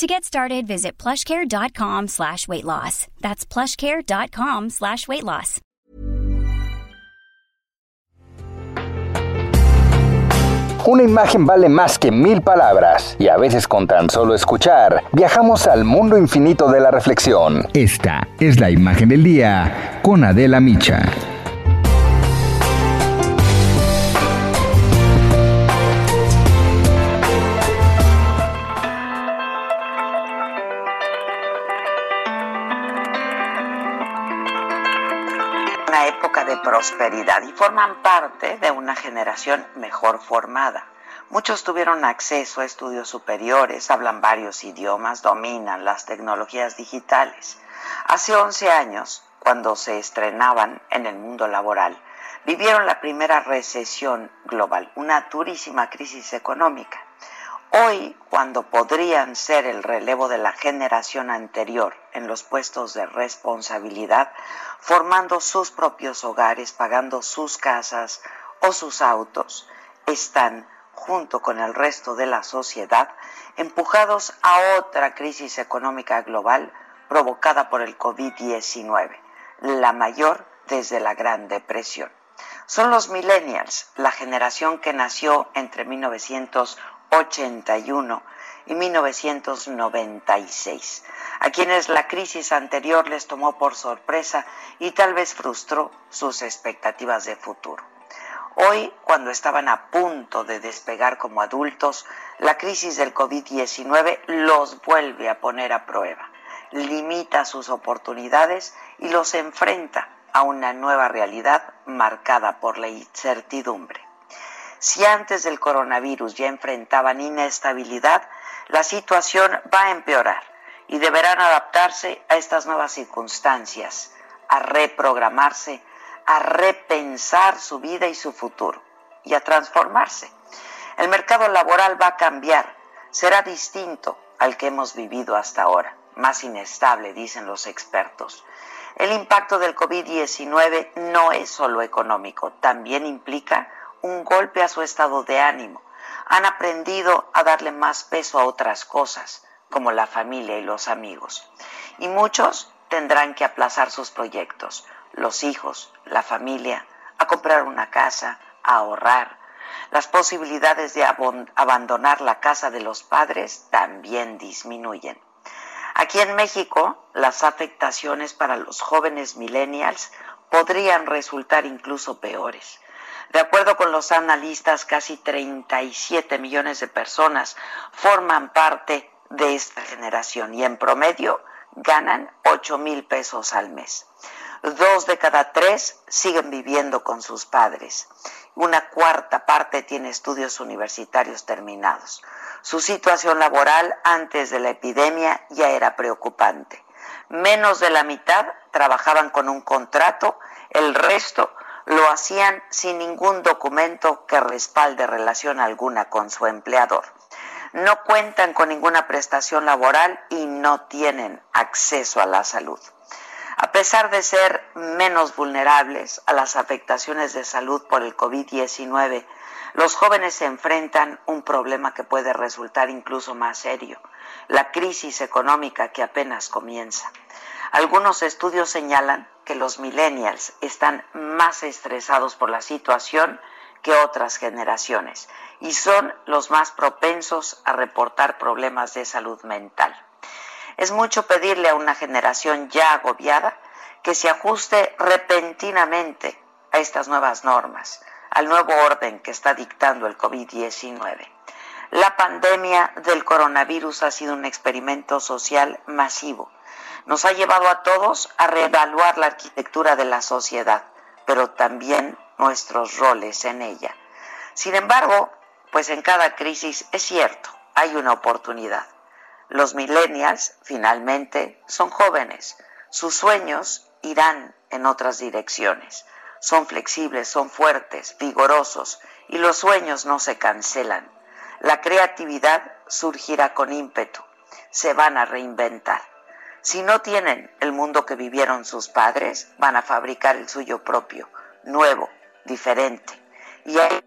To get started, visit plushcare.com slash weight loss. That's plushcare.com slash weight loss. Una imagen vale más que mil palabras y a veces con tan solo escuchar viajamos al mundo infinito de la reflexión. Esta es la imagen del día con Adela Micha. Una época de prosperidad y forman parte de una generación mejor formada. Muchos tuvieron acceso a estudios superiores, hablan varios idiomas, dominan las tecnologías digitales. Hace 11 años, cuando se estrenaban en el mundo laboral, vivieron la primera recesión global, una durísima crisis económica. Hoy, cuando podrían ser el relevo de la generación anterior en los puestos de responsabilidad, formando sus propios hogares, pagando sus casas o sus autos, están, junto con el resto de la sociedad, empujados a otra crisis económica global provocada por el COVID-19, la mayor desde la Gran Depresión. Son los millennials, la generación que nació entre 1980 81 y 1996, a quienes la crisis anterior les tomó por sorpresa y tal vez frustró sus expectativas de futuro. Hoy, cuando estaban a punto de despegar como adultos, la crisis del COVID-19 los vuelve a poner a prueba, limita sus oportunidades y los enfrenta a una nueva realidad marcada por la incertidumbre. Si antes del coronavirus ya enfrentaban inestabilidad, la situación va a empeorar y deberán adaptarse a estas nuevas circunstancias, a reprogramarse, a repensar su vida y su futuro y a transformarse. El mercado laboral va a cambiar, será distinto al que hemos vivido hasta ahora, más inestable, dicen los expertos. El impacto del COVID-19 no es solo económico, también implica un golpe a su estado de ánimo. Han aprendido a darle más peso a otras cosas, como la familia y los amigos. Y muchos tendrán que aplazar sus proyectos, los hijos, la familia, a comprar una casa, a ahorrar. Las posibilidades de abandonar la casa de los padres también disminuyen. Aquí en México, las afectaciones para los jóvenes millennials podrían resultar incluso peores. De acuerdo con los analistas, casi 37 millones de personas forman parte de esta generación y en promedio ganan 8 mil pesos al mes. Dos de cada tres siguen viviendo con sus padres. Una cuarta parte tiene estudios universitarios terminados. Su situación laboral antes de la epidemia ya era preocupante. Menos de la mitad trabajaban con un contrato, el resto lo hacían sin ningún documento que respalde relación alguna con su empleador. No cuentan con ninguna prestación laboral y no tienen acceso a la salud. A pesar de ser menos vulnerables a las afectaciones de salud por el COVID-19, los jóvenes se enfrentan un problema que puede resultar incluso más serio, la crisis económica que apenas comienza. Algunos estudios señalan los millennials están más estresados por la situación que otras generaciones y son los más propensos a reportar problemas de salud mental. Es mucho pedirle a una generación ya agobiada que se ajuste repentinamente a estas nuevas normas, al nuevo orden que está dictando el COVID-19. La pandemia del coronavirus ha sido un experimento social masivo nos ha llevado a todos a reevaluar la arquitectura de la sociedad, pero también nuestros roles en ella. Sin embargo, pues en cada crisis es cierto, hay una oportunidad. Los millennials finalmente son jóvenes, sus sueños irán en otras direcciones. Son flexibles, son fuertes, vigorosos y los sueños no se cancelan. La creatividad surgirá con ímpetu. Se van a reinventar. Si no tienen el mundo que vivieron sus padres, van a fabricar el suyo propio, nuevo, diferente. Y ahí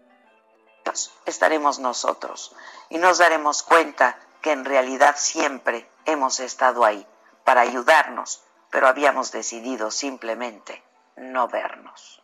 estaremos nosotros y nos daremos cuenta que en realidad siempre hemos estado ahí para ayudarnos, pero habíamos decidido simplemente no vernos.